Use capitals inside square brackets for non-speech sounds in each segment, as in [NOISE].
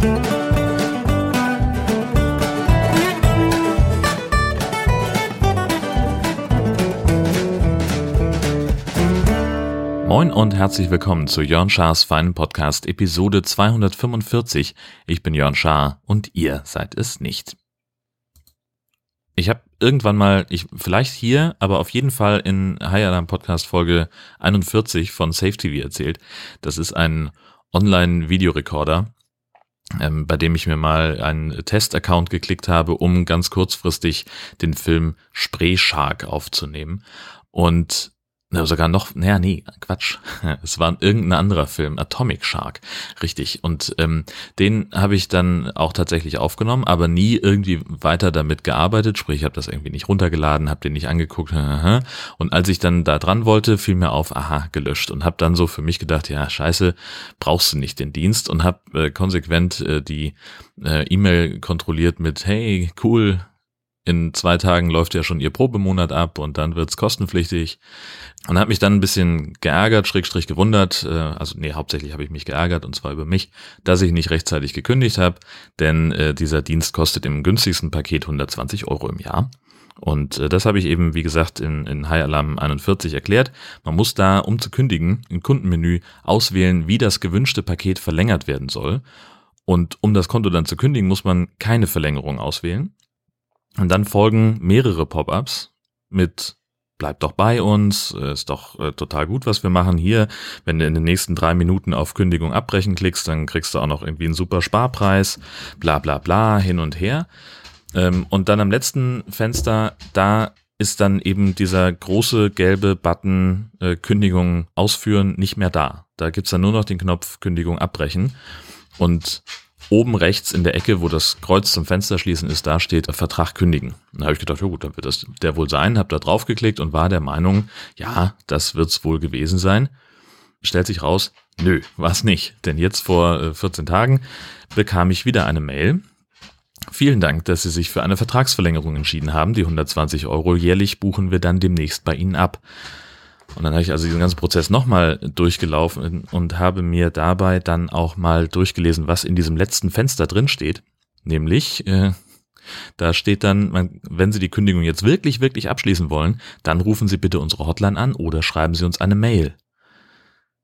Moin und herzlich willkommen zu Jörn Schars feinen Podcast Episode 245. Ich bin Jörn Schaar und ihr seid es nicht. Ich habe irgendwann mal, ich vielleicht hier, aber auf jeden Fall in High Alarm Podcast Folge 41 von Safe TV erzählt. Das ist ein Online-Videorekorder, ähm, bei dem ich mir mal einen Test-Account geklickt habe, um ganz kurzfristig den Film Spray Shark aufzunehmen. Und na, sogar noch, naja, nee, Quatsch. [LAUGHS] Es war irgendein anderer Film, Atomic Shark, richtig. Und ähm, den habe ich dann auch tatsächlich aufgenommen, aber nie irgendwie weiter damit gearbeitet. Sprich, ich habe das irgendwie nicht runtergeladen, habe den nicht angeguckt. [LAUGHS] Und als ich dann da dran wollte, fiel mir auf, aha, gelöscht. Und habe dann so für mich gedacht, ja, scheiße, brauchst du nicht den Dienst. Und habe äh, konsequent äh, die äh, E-Mail kontrolliert mit, hey, cool, in zwei Tagen läuft ja schon ihr Probemonat ab und dann wird's kostenpflichtig. Und hat mich dann ein bisschen geärgert, schrägstrich gewundert, äh, also nee, hauptsächlich habe ich mich geärgert und zwar über mich, dass ich nicht rechtzeitig gekündigt habe, denn äh, dieser Dienst kostet im günstigsten Paket 120 Euro im Jahr. Und äh, das habe ich eben, wie gesagt, in, in High Alarm 41 erklärt. Man muss da, um zu kündigen, im Kundenmenü auswählen, wie das gewünschte Paket verlängert werden soll. Und um das Konto dann zu kündigen, muss man keine Verlängerung auswählen. Und dann folgen mehrere Pop-ups mit Bleib doch bei uns, ist doch äh, total gut, was wir machen hier. Wenn du in den nächsten drei Minuten auf Kündigung abbrechen klickst, dann kriegst du auch noch irgendwie einen super Sparpreis, bla bla bla, hin und her. Ähm, und dann am letzten Fenster, da ist dann eben dieser große gelbe Button äh, Kündigung ausführen nicht mehr da. Da gibt's dann nur noch den Knopf Kündigung abbrechen. Und oben rechts in der Ecke, wo das Kreuz zum Fenster schließen ist, da steht Vertrag kündigen. Da habe ich gedacht, ja gut, dann wird das der wohl sein, habe da drauf geklickt und war der Meinung, ja, das wird's wohl gewesen sein. Stellt sich raus, nö, war's nicht. Denn jetzt vor 14 äh, Tagen bekam ich wieder eine Mail. Vielen Dank, dass Sie sich für eine Vertragsverlängerung entschieden haben. Die 120 Euro jährlich buchen wir dann demnächst bei Ihnen ab. Und dann habe ich also diesen ganzen Prozess nochmal durchgelaufen und habe mir dabei dann auch mal durchgelesen, was in diesem letzten Fenster drin steht. Nämlich, äh, da steht dann, wenn Sie die Kündigung jetzt wirklich, wirklich abschließen wollen, dann rufen Sie bitte unsere Hotline an oder schreiben Sie uns eine Mail.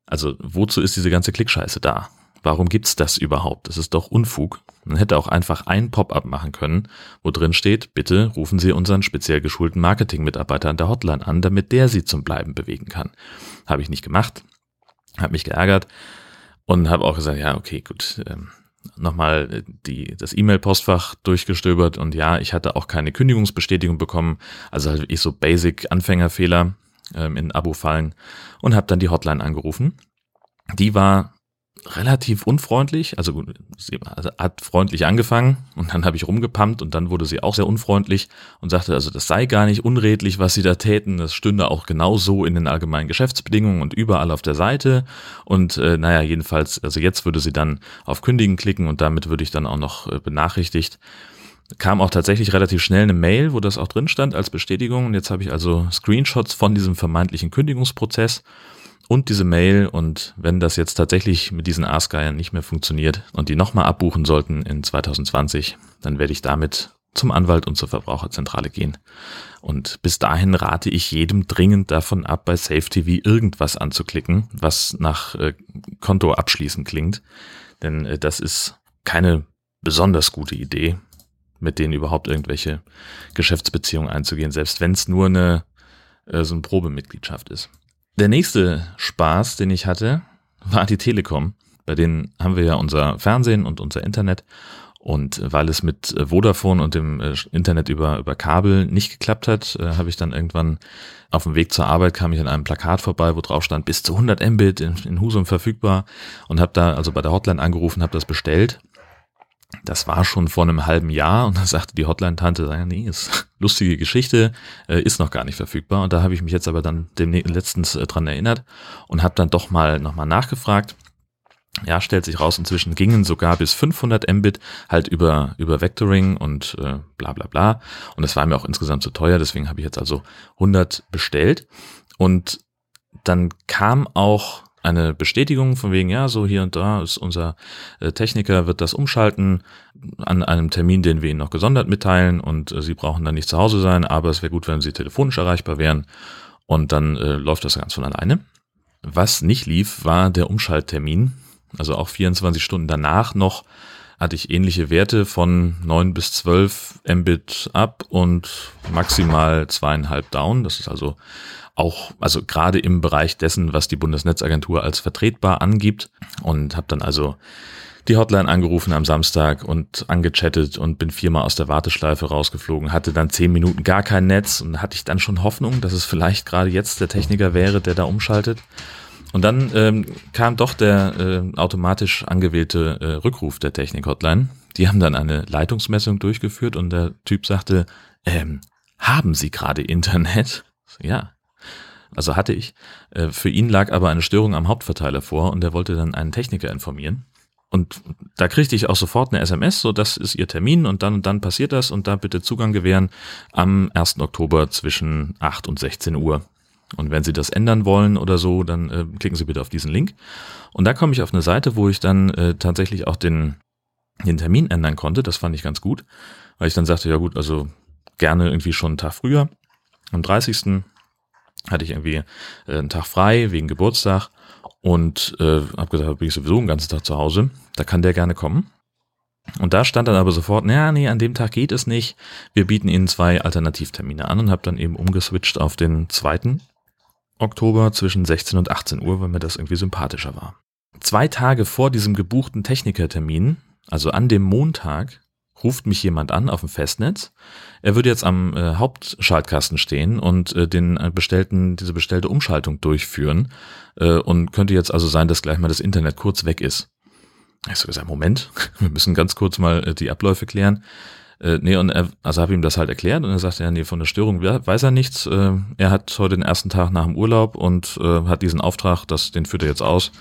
Also wozu ist diese ganze Klickscheiße da? Warum gibt's das überhaupt? Das ist doch Unfug. Man hätte auch einfach ein Pop-up machen können, wo drin steht, bitte rufen Sie unseren speziell geschulten Marketing-Mitarbeiter an der Hotline an, damit der Sie zum Bleiben bewegen kann. Habe ich nicht gemacht, habe mich geärgert und habe auch gesagt, ja, okay, gut, ähm, nochmal die, das E-Mail-Postfach durchgestöbert und ja, ich hatte auch keine Kündigungsbestätigung bekommen, also halt ich so Basic-Anfängerfehler ähm, in Abo-Fallen und habe dann die Hotline angerufen. Die war relativ unfreundlich. Also, sie hat freundlich angefangen und dann habe ich rumgepumpt und dann wurde sie auch sehr unfreundlich und sagte, also das sei gar nicht unredlich, was sie da täten. Das stünde auch genau so in den allgemeinen Geschäftsbedingungen und überall auf der Seite. Und äh, naja, jedenfalls, also jetzt würde sie dann auf Kündigen klicken und damit würde ich dann auch noch äh, benachrichtigt. Kam auch tatsächlich relativ schnell eine Mail, wo das auch drin stand als Bestätigung. Und jetzt habe ich also Screenshots von diesem vermeintlichen Kündigungsprozess und diese Mail und wenn das jetzt tatsächlich mit diesen Askeiern nicht mehr funktioniert und die nochmal abbuchen sollten in 2020, dann werde ich damit zum Anwalt und zur Verbraucherzentrale gehen. Und bis dahin rate ich jedem dringend davon ab, bei SafeTV irgendwas anzuklicken, was nach äh, Konto abschließen klingt. Denn äh, das ist keine besonders gute Idee, mit denen überhaupt irgendwelche Geschäftsbeziehungen einzugehen, selbst wenn es nur eine äh, so eine Probemitgliedschaft ist. Der nächste Spaß, den ich hatte, war die Telekom. Bei denen haben wir ja unser Fernsehen und unser Internet. Und weil es mit Vodafone und dem äh, Internet über, über Kabel nicht geklappt hat, äh, habe ich dann irgendwann auf dem Weg zur Arbeit kam ich an einem Plakat vorbei, wo drauf stand bis zu 100 Mbit in, in Husum verfügbar und habe da also bei der Hotline angerufen, habe das bestellt das war schon vor einem halben Jahr und da sagte die Hotline-Tante, nee, ist [LAUGHS] lustige Geschichte, äh, ist noch gar nicht verfügbar. Und da habe ich mich jetzt aber dann dem letztens äh, dran erinnert und habe dann doch mal nochmal nachgefragt. Ja, stellt sich raus, inzwischen gingen sogar bis 500 Mbit halt über, über Vectoring und äh, bla bla bla. Und das war mir auch insgesamt zu teuer, deswegen habe ich jetzt also 100 bestellt. Und dann kam auch eine Bestätigung von wegen, ja, so hier und da ist unser äh, Techniker, wird das umschalten an einem Termin, den wir Ihnen noch gesondert mitteilen und äh, Sie brauchen dann nicht zu Hause sein, aber es wäre gut, wenn Sie telefonisch erreichbar wären und dann äh, läuft das ganz von alleine. Was nicht lief, war der Umschalttermin. Also auch 24 Stunden danach noch hatte ich ähnliche Werte von 9 bis 12 Mbit up und maximal zweieinhalb down. Das ist also auch, also gerade im Bereich dessen, was die Bundesnetzagentur als vertretbar angibt und habe dann also die Hotline angerufen am Samstag und angechattet und bin viermal aus der Warteschleife rausgeflogen, hatte dann zehn Minuten gar kein Netz und hatte ich dann schon Hoffnung, dass es vielleicht gerade jetzt der Techniker wäre, der da umschaltet. Und dann ähm, kam doch der äh, automatisch angewählte äh, Rückruf der Technik-Hotline. Die haben dann eine Leitungsmessung durchgeführt und der Typ sagte, ähm, haben Sie gerade Internet? Ja, also hatte ich. Äh, für ihn lag aber eine Störung am Hauptverteiler vor und er wollte dann einen Techniker informieren. Und da kriegte ich auch sofort eine SMS, so das ist Ihr Termin und dann und dann passiert das und da bitte Zugang gewähren am 1. Oktober zwischen 8 und 16 Uhr. Und wenn Sie das ändern wollen oder so, dann äh, klicken Sie bitte auf diesen Link. Und da komme ich auf eine Seite, wo ich dann äh, tatsächlich auch den, den Termin ändern konnte. Das fand ich ganz gut, weil ich dann sagte, ja gut, also gerne irgendwie schon einen Tag früher. Am 30 hatte ich irgendwie äh, einen Tag frei wegen Geburtstag und äh, habe gesagt, bin ich sowieso den ganzen Tag zu Hause, da kann der gerne kommen. Und da stand dann aber sofort, naja, nee, an dem Tag geht es nicht. Wir bieten Ihnen zwei Alternativtermine an und habe dann eben umgeswitcht auf den zweiten Oktober zwischen 16 und 18 Uhr, weil mir das irgendwie sympathischer war. Zwei Tage vor diesem gebuchten Technikertermin, also an dem Montag, ruft mich jemand an auf dem Festnetz. Er würde jetzt am äh, Hauptschaltkasten stehen und äh, den äh, bestellten, diese bestellte Umschaltung durchführen äh, und könnte jetzt also sein, dass gleich mal das Internet kurz weg ist. Ich so gesagt, Moment, [LAUGHS] wir müssen ganz kurz mal äh, die Abläufe klären. Äh, nee, und er, also habe ihm das halt erklärt und er sagte, ja, nee, von der Störung weiß er nichts. Äh, er hat heute den ersten Tag nach dem Urlaub und äh, hat diesen Auftrag, das, den führt er jetzt aus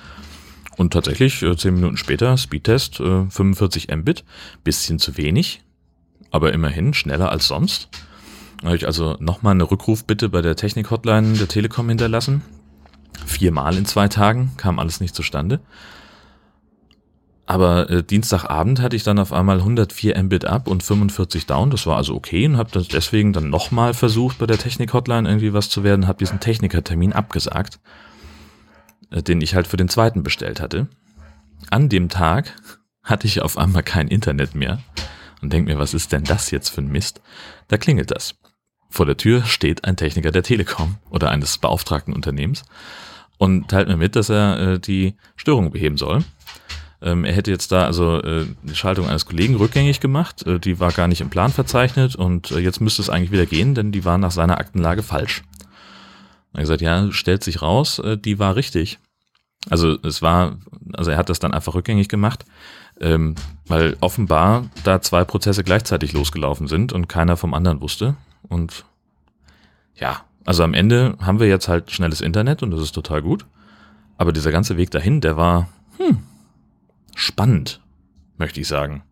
und tatsächlich, äh, zehn Minuten später, Speedtest, äh, 45 Mbit, bisschen zu wenig, aber immerhin schneller als sonst. Da habe ich also nochmal eine Rückrufbitte bei der Technik-Hotline der Telekom hinterlassen. Viermal in zwei Tagen, kam alles nicht zustande. Aber äh, Dienstagabend hatte ich dann auf einmal 104 Mbit ab und 45 down. Das war also okay und habe das deswegen dann nochmal versucht, bei der Technik-Hotline irgendwie was zu werden, habe diesen Technikertermin abgesagt. Äh, den ich halt für den zweiten bestellt hatte. An dem Tag hatte ich auf einmal kein Internet mehr und denke mir, was ist denn das jetzt für ein Mist? Da klingelt das. Vor der Tür steht ein Techniker der Telekom oder eines beauftragten Unternehmens und teilt mir mit, dass er äh, die Störung beheben soll. Ähm, er hätte jetzt da also äh, die Schaltung eines Kollegen rückgängig gemacht, äh, die war gar nicht im Plan verzeichnet und äh, jetzt müsste es eigentlich wieder gehen, denn die war nach seiner Aktenlage falsch. Er hat gesagt, ja, stellt sich raus, äh, die war richtig. Also es war, also er hat das dann einfach rückgängig gemacht, ähm, weil offenbar da zwei Prozesse gleichzeitig losgelaufen sind und keiner vom anderen wusste. Und ja, also am Ende haben wir jetzt halt schnelles Internet und das ist total gut. Aber dieser ganze Weg dahin, der war hm, spannend, möchte ich sagen.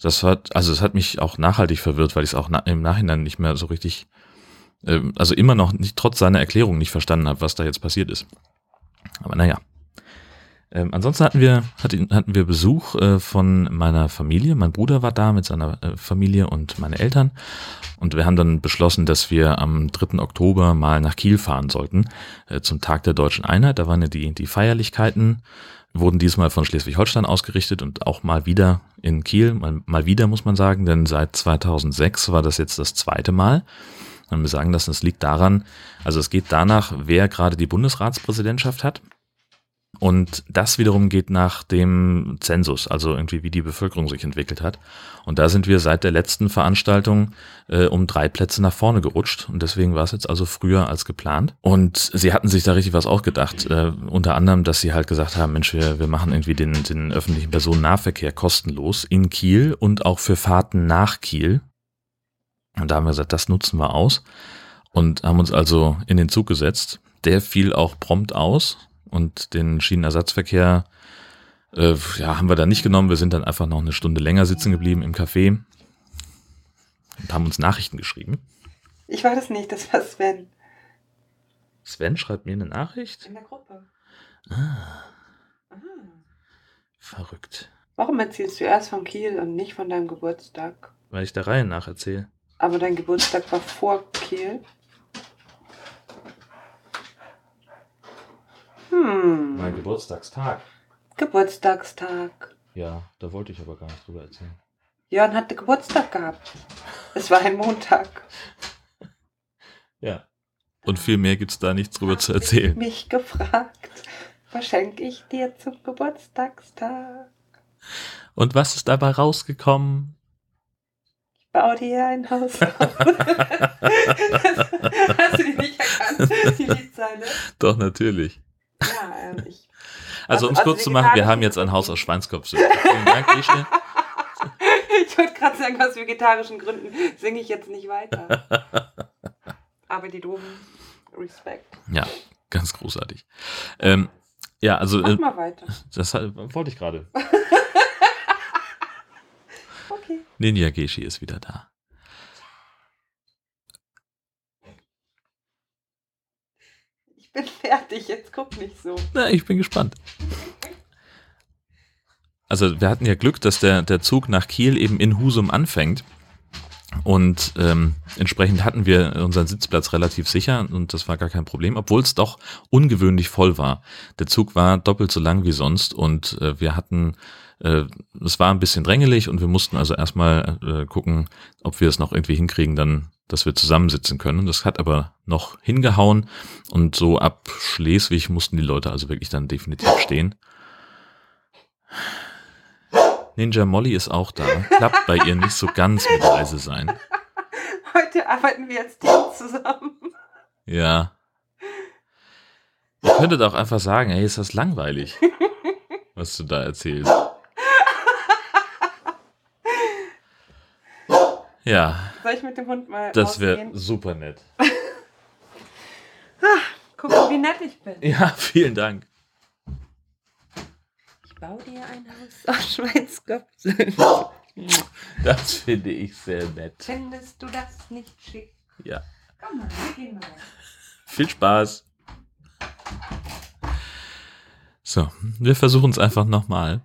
Das hat, also es hat mich auch nachhaltig verwirrt, weil ich es auch na im Nachhinein nicht mehr so richtig also immer noch nicht trotz seiner Erklärung nicht verstanden habe, was da jetzt passiert ist. Aber naja. Ähm, ansonsten hatten wir, hatten wir Besuch äh, von meiner Familie. Mein Bruder war da mit seiner äh, Familie und meine Eltern. Und wir haben dann beschlossen, dass wir am 3. Oktober mal nach Kiel fahren sollten, äh, zum Tag der deutschen Einheit. Da waren ja die, die Feierlichkeiten, wurden diesmal von Schleswig-Holstein ausgerichtet und auch mal wieder in Kiel. Mal, mal wieder muss man sagen, denn seit 2006 war das jetzt das zweite Mal. Und wir sagen das, das liegt daran, also es geht danach, wer gerade die Bundesratspräsidentschaft hat. Und das wiederum geht nach dem Zensus, also irgendwie wie die Bevölkerung sich entwickelt hat. Und da sind wir seit der letzten Veranstaltung äh, um drei Plätze nach vorne gerutscht. Und deswegen war es jetzt also früher als geplant. Und sie hatten sich da richtig was ausgedacht. Äh, unter anderem, dass sie halt gesagt haben, Mensch, wir, wir machen irgendwie den, den öffentlichen Personennahverkehr kostenlos in Kiel und auch für Fahrten nach Kiel. Und da haben wir gesagt, das nutzen wir aus und haben uns also in den Zug gesetzt. Der fiel auch prompt aus und den Schienenersatzverkehr äh, ja, haben wir dann nicht genommen. Wir sind dann einfach noch eine Stunde länger sitzen geblieben im Café und haben uns Nachrichten geschrieben. Ich war das nicht, das war Sven. Sven schreibt mir eine Nachricht? In der Gruppe. Ah. Verrückt. Warum erzählst du erst von Kiel und nicht von deinem Geburtstag? Weil ich der Reihe nach erzähle. Aber dein Geburtstag war vor Kiel? Hm. Mein Geburtstagstag. Geburtstagstag. Ja, da wollte ich aber gar nicht drüber erzählen. Jörn hatte Geburtstag gehabt. Es war ein Montag. [LAUGHS] Ja. Und viel mehr gibt es da nichts drüber zu erzählen. Mich gefragt, was schenke ich dir zum Geburtstagstag? Und was ist dabei rausgekommen? Baue dir ein Haus auf. [LAUGHS] [LAUGHS] Hast du die nicht erkannt, die Liedzeile? Doch, natürlich. Ja, ähm, ich. Also, um es Also- kurz also zu machen, wir haben jetzt ein Haus aus Schweinskopf. [LAUGHS] Vielen Dank, Gesche. Ich wollte gerade sagen, aus vegetarischen Gründen singe ich jetzt nicht weiter. Aber die doofen Respekt. Ja, ganz großartig. Ähm, ja, also, Mach äh, mal weiter. das wollte ich gerade. Okay. Ninja Geshi ist wieder da. Ich bin fertig, jetzt guck nicht so. Na, ich bin gespannt. Also wir hatten ja Glück, dass der, der Zug nach Kiel eben in Husum anfängt. Und ähm, entsprechend hatten wir unseren Sitzplatz relativ sicher und das war gar kein Problem, obwohl es doch ungewöhnlich voll war. Der Zug war doppelt so lang wie sonst und äh, wir hatten, äh, es war ein bisschen drängelig und wir mussten also erstmal äh, gucken, ob wir es noch irgendwie hinkriegen, dann, dass wir zusammensitzen können. Das hat aber noch hingehauen und so ab Schleswig mussten die Leute also wirklich dann definitiv stehen. Ninja Molly ist auch da. Klappt bei ihr nicht so ganz mit leise sein. Heute arbeiten wir als Team zusammen. Ja. Ihr könntet auch einfach sagen, hey, ist das langweilig, was du da erzählst. Ja, Soll ich mit dem Hund mal das wäre super nett. Guck mal, wie nett ich bin. Ja, vielen Dank. Baue dir ein Haus [LAUGHS] aus Schweinskopf. [LAUGHS] Das finde ich sehr nett. Findest du das nicht schick? Ja. Komm mal, wir gehen mal. Viel Spaß. So, wir versuchen es einfach nochmal.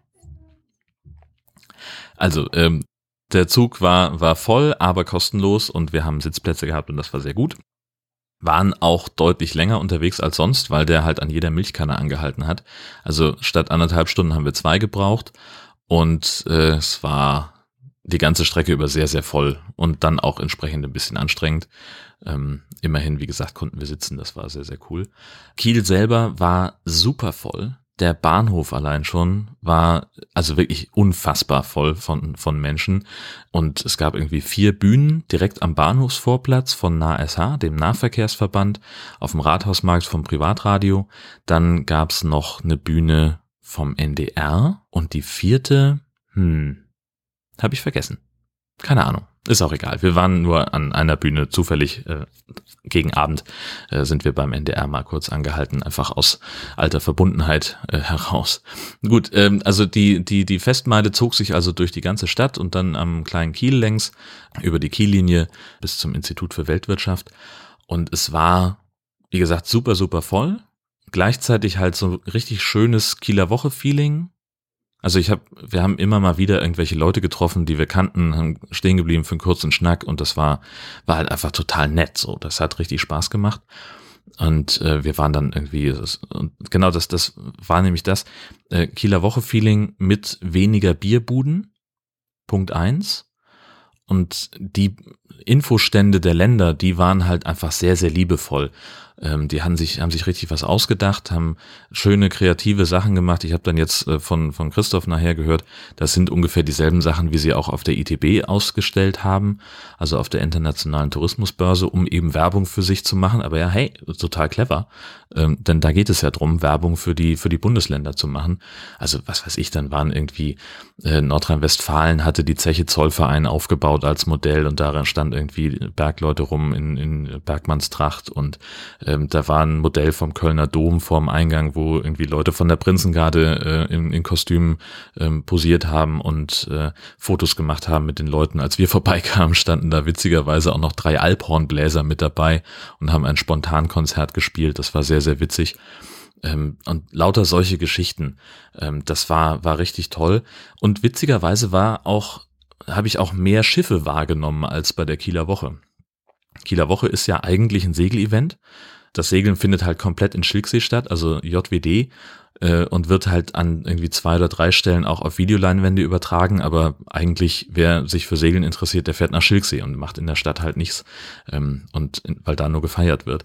Also, ähm, der Zug war, war voll, aber kostenlos und wir haben Sitzplätze gehabt und das war sehr gut. Waren auch deutlich länger unterwegs als sonst, weil der halt an jeder Milchkanne angehalten hat. Also statt anderthalb Stunden haben wir zwei gebraucht und äh, es war die ganze Strecke über sehr, sehr voll und dann auch entsprechend ein bisschen anstrengend. Ähm, immerhin, wie gesagt, konnten wir sitzen, das war sehr, sehr cool. Kiel selber war super voll. Der Bahnhof allein schon war also wirklich unfassbar voll von, von Menschen. Und es gab irgendwie vier Bühnen direkt am Bahnhofsvorplatz von NASH, dem Nahverkehrsverband, auf dem Rathausmarkt vom Privatradio. Dann gab's noch eine Bühne vom NDR und die vierte, hm, habe ich vergessen. Keine Ahnung. Ist auch egal. Wir waren nur an einer Bühne zufällig äh, gegen Abend äh, sind wir beim NDR mal kurz angehalten, einfach aus alter Verbundenheit äh, heraus. Gut, ähm, also die die die Festmeile zog sich also durch die ganze Stadt und dann am kleinen Kiel längs über die Kiellinie bis zum Institut für Weltwirtschaft und es war wie gesagt super super voll. Gleichzeitig halt so richtig schönes Kieler Woche Feeling. Also ich habe, wir haben immer mal wieder irgendwelche Leute getroffen, die wir kannten, haben stehen geblieben für einen kurzen Schnack und das war, war halt einfach total nett. So, das hat richtig Spaß gemacht. Und äh, wir waren dann irgendwie, das, genau das, das war nämlich das äh, Kieler Woche Feeling mit weniger Bierbuden. Punkt eins. Und die Infostände der Länder, die waren halt einfach sehr, sehr liebevoll. Ähm, die haben sich, haben sich richtig was ausgedacht, haben schöne kreative Sachen gemacht. Ich habe dann jetzt äh, von, von Christoph nachher gehört, das sind ungefähr dieselben Sachen, wie sie auch auf der ITB ausgestellt haben, also auf der internationalen Tourismusbörse, um eben Werbung für sich zu machen. Aber ja, hey, total clever. Ähm, denn da geht es ja drum, Werbung für die, für die Bundesländer zu machen. Also was weiß ich, dann waren irgendwie äh, Nordrhein-Westfalen hatte die Zeche Zollverein aufgebaut als Modell und darin stand irgendwie Bergleute rum in, in Bergmannstracht und ähm, da war ein Modell vom Kölner Dom vorm Eingang, wo irgendwie Leute von der Prinzengarde äh, in, in Kostümen ähm, posiert haben und äh, Fotos gemacht haben mit den Leuten. Als wir [LAUGHS] vorbeikamen, standen da witzigerweise auch noch drei Alphornbläser mit dabei und haben ein Spontankonzert gespielt. Das war sehr, sehr witzig. Ähm, und lauter solche Geschichten. Ähm, das war, war richtig toll. Und witzigerweise war auch, habe ich auch mehr Schiffe wahrgenommen als bei der Kieler Woche. Kieler Woche ist ja eigentlich ein Segelevent. Das Segeln findet halt komplett in Schilksee statt, also JWD äh, und wird halt an irgendwie zwei oder drei Stellen auch auf Videoleinwände übertragen, aber eigentlich, wer sich für Segeln interessiert, der fährt nach Schilksee und macht in der Stadt halt nichts, ähm, und weil da nur gefeiert wird.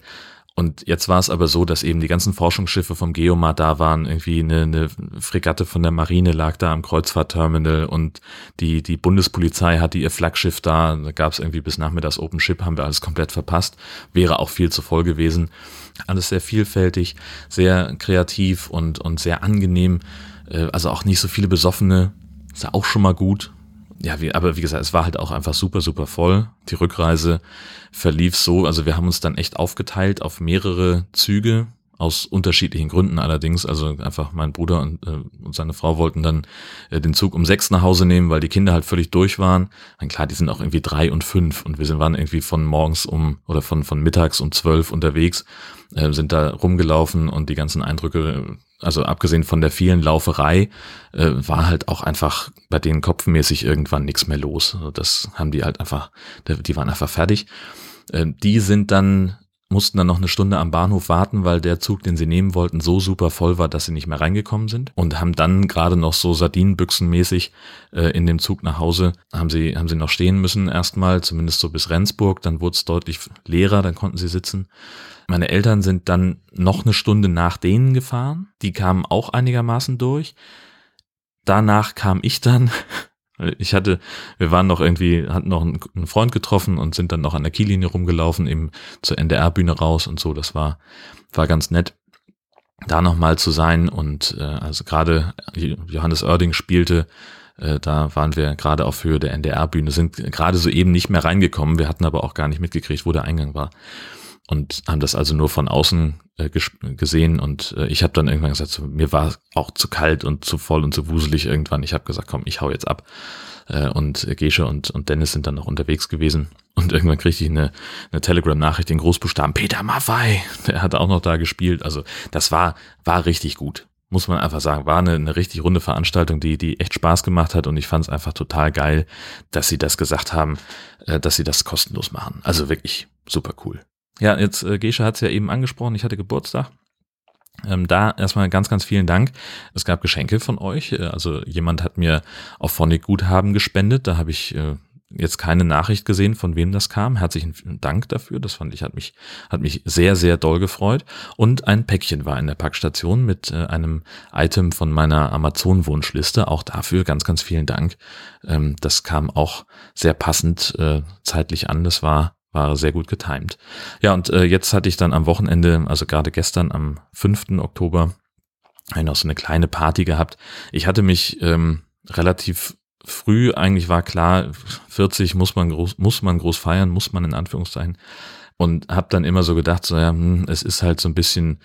Und jetzt war es aber so, dass eben die ganzen Forschungsschiffe vom Geomar da waren. Irgendwie eine, eine Fregatte von der Marine lag da am Kreuzfahrtterminal und die, die Bundespolizei hatte ihr Flaggschiff da. Da gab es irgendwie bis nachmittags Open Ship, haben wir alles komplett verpasst. Wäre auch viel zu voll gewesen. Alles sehr vielfältig, sehr kreativ und, und sehr angenehm. Äh, also auch nicht so viele Besoffene. Ist ja auch schon mal gut ja, wie, aber wie gesagt, es war halt auch einfach super, super voll. Die Rückreise verlief so, also wir haben uns dann echt aufgeteilt auf mehrere Züge, aus unterschiedlichen Gründen allerdings. Also einfach mein Bruder und, äh, und seine Frau wollten dann äh, den Zug um sechs nach Hause nehmen, weil die Kinder halt völlig durch waren. Und klar, die sind auch irgendwie drei und fünf und wir sind waren irgendwie von morgens um oder von von mittags um zwölf unterwegs, äh, sind da rumgelaufen und die ganzen Eindrücke also abgesehen von der vielen Lauferei, äh, war halt auch einfach bei denen kopfmäßig irgendwann nichts mehr los. Also das haben die halt einfach, die waren einfach fertig. Äh, die sind dann, mussten dann noch eine Stunde am Bahnhof warten, weil der Zug, den sie nehmen wollten, so super voll war, dass sie nicht mehr reingekommen sind und haben dann gerade noch so Sardinenbüchsenmäßig äh, in dem Zug nach Hause, haben sie, haben sie noch stehen müssen erstmal, zumindest so bis Rendsburg, dann wurde es deutlich leerer, dann konnten sie sitzen. Meine Eltern sind dann noch eine Stunde nach denen gefahren. Die kamen auch einigermaßen durch. Danach kam ich dann. [LAUGHS] Ich hatte, wir waren noch irgendwie, hatten noch einen Freund getroffen und sind dann noch an der Kiellinie rumgelaufen, eben zur NDR-Bühne raus und so. Das war, war ganz nett, da nochmal zu sein. Und äh, also gerade Johannes Oerding spielte, äh, da waren wir gerade auf Höhe der NDR-Bühne, sind gerade so eben nicht mehr reingekommen. Wir hatten aber auch gar nicht mitgekriegt, wo der Eingang war und haben das also nur von außen äh, gesehen und äh, ich habe dann irgendwann gesagt, so, mir war auch zu kalt und zu voll und zu wuselig irgendwann. Ich habe gesagt, komm, ich hau jetzt ab. Äh, und Gesche und, und Dennis sind dann noch unterwegs gewesen und irgendwann kriegte ich eine, eine Telegram-Nachricht in Großbuchstaben, Peter Maffei, der hat auch noch da gespielt. Also das war, war richtig gut muss man einfach sagen, war eine, eine richtig runde Veranstaltung, die, die echt Spaß gemacht hat und ich fand es einfach total geil, dass sie das gesagt haben, äh, dass sie das kostenlos machen. Also wirklich super cool. Ja, jetzt äh, Gesche hat es ja eben angesprochen, ich hatte Geburtstag. Ähm, da erstmal ganz, ganz vielen Dank. Es gab Geschenke von euch. Äh, also jemand hat mir auf Phonic Guthaben gespendet. Da habe ich äh, jetzt keine Nachricht gesehen, von wem das kam. Herzlichen Dank dafür. Das fand ich, hat mich, hat mich sehr, sehr doll gefreut. Und ein Päckchen war in der Packstation mit äh, einem Item von meiner Amazon-Wunschliste. Auch dafür ganz, ganz vielen Dank. Ähm, das kam auch sehr passend äh, zeitlich an. Das war war sehr gut getimt. Ja, und äh, jetzt hatte ich dann am Wochenende, also gerade gestern am 5. Oktober, noch so eine kleine Party gehabt. Ich hatte mich ähm, relativ früh, eigentlich war klar, 40 muss man groß, muss man groß feiern, muss man in Anführungszeichen. Und habe dann immer so gedacht, so ja, hm, es ist halt so ein bisschen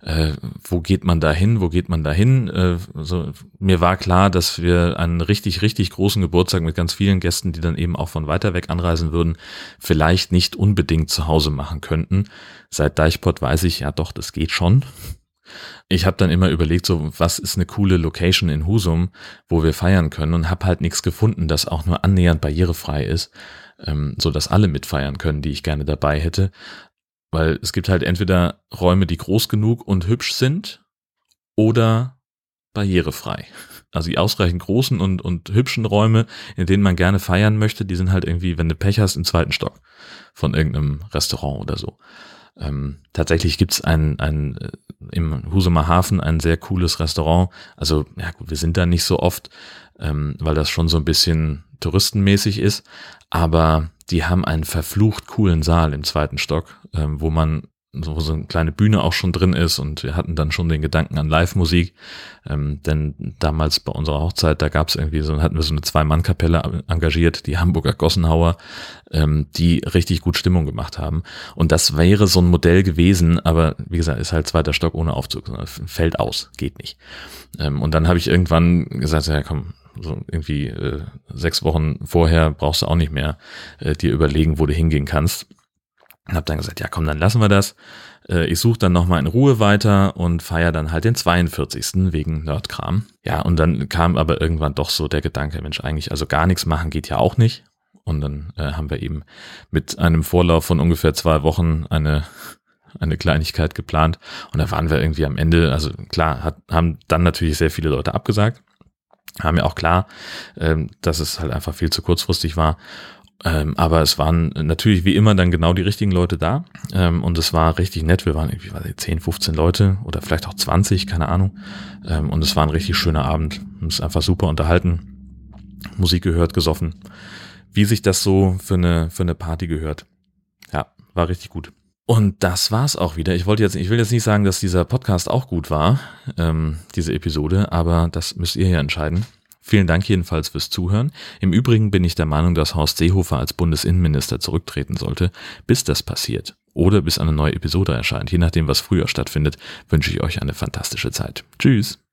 äh, wo geht man da hin, wo geht man da hin? Äh, so, mir war klar, dass wir einen richtig, richtig großen Geburtstag mit ganz vielen Gästen, die dann eben auch von weiter weg anreisen würden, vielleicht nicht unbedingt zu Hause machen könnten. Seit Deichpot weiß ich, ja doch, das geht schon. Ich habe dann immer überlegt, so was ist eine coole Location in Husum, wo wir feiern können und habe halt nichts gefunden, das auch nur annähernd barrierefrei ist, ähm, so dass alle mitfeiern können, die ich gerne dabei hätte. Weil es gibt halt entweder Räume, die groß genug und hübsch sind oder barrierefrei. Also die ausreichend großen und, und hübschen Räume, in denen man gerne feiern möchte, die sind halt irgendwie, wenn du Pech hast, im zweiten Stock von irgendeinem Restaurant oder so. Ähm, tatsächlich gibt's ein, ein äh, im Husumer Hafen ein sehr cooles Restaurant. Also, ja gut, wir sind da nicht so oft, ähm, weil das schon so ein bisschen touristenmäßig ist, aber die haben einen verflucht coolen Saal im zweiten Stock, ähm, wo man wo so eine kleine Bühne auch schon drin ist und wir hatten dann schon den Gedanken an Live-Musik, ähm, denn damals bei unserer Hochzeit, da gab es irgendwie so, hatten wir so eine Zwei-Mann-Kapelle engagiert, die Hamburger Gossenhauer, ähm, die richtig gut Stimmung gemacht haben und das wäre so ein Modell gewesen, aber wie gesagt, ist halt zweiter Stock ohne Aufzug, fällt aus, geht nicht. Ähm, und dann habe ich irgendwann gesagt, ja komm, so irgendwie äh, sechs Wochen vorher brauchst du auch nicht mehr äh, dir überlegen, wo du hingehen kannst. Und habe dann gesagt, ja komm, dann lassen wir das. Äh, ich suche dann nochmal in Ruhe weiter und feiere dann halt den 42. wegen Nerdkram. Ja, und dann kam aber irgendwann doch so der Gedanke, Mensch, eigentlich, also gar nichts machen geht ja auch nicht. Und dann äh, haben wir eben mit einem Vorlauf von ungefähr zwei Wochen eine, eine Kleinigkeit geplant. Und da waren wir irgendwie am Ende, also klar, hat, haben dann natürlich sehr viele Leute abgesagt. Haben ja auch klar, ähm, dass es halt einfach viel zu kurzfristig war. Ähm, aber es waren natürlich wie immer dann genau die richtigen Leute da. Ähm, und es war richtig nett. Wir waren irgendwie weiß ich, 10, 15 Leute oder vielleicht auch 20, keine Ahnung. Ähm, und es war ein richtig schöner Abend. Ist einfach super unterhalten. Musik gehört, gesoffen wie sich das so für eine, für eine Party gehört. Ja, war richtig gut. Und das war's auch wieder. Ich wollte jetzt, ich will jetzt nicht sagen, dass dieser Podcast auch gut war, ähm, diese Episode, aber das müsst ihr ja entscheiden. Vielen Dank jedenfalls fürs Zuhören. Im Übrigen bin ich der Meinung, dass Horst Seehofer als Bundesinnenminister zurücktreten sollte. Bis das passiert oder bis eine neue Episode erscheint, je nachdem, was früher stattfindet, wünsche ich euch eine fantastische Zeit. Tschüss.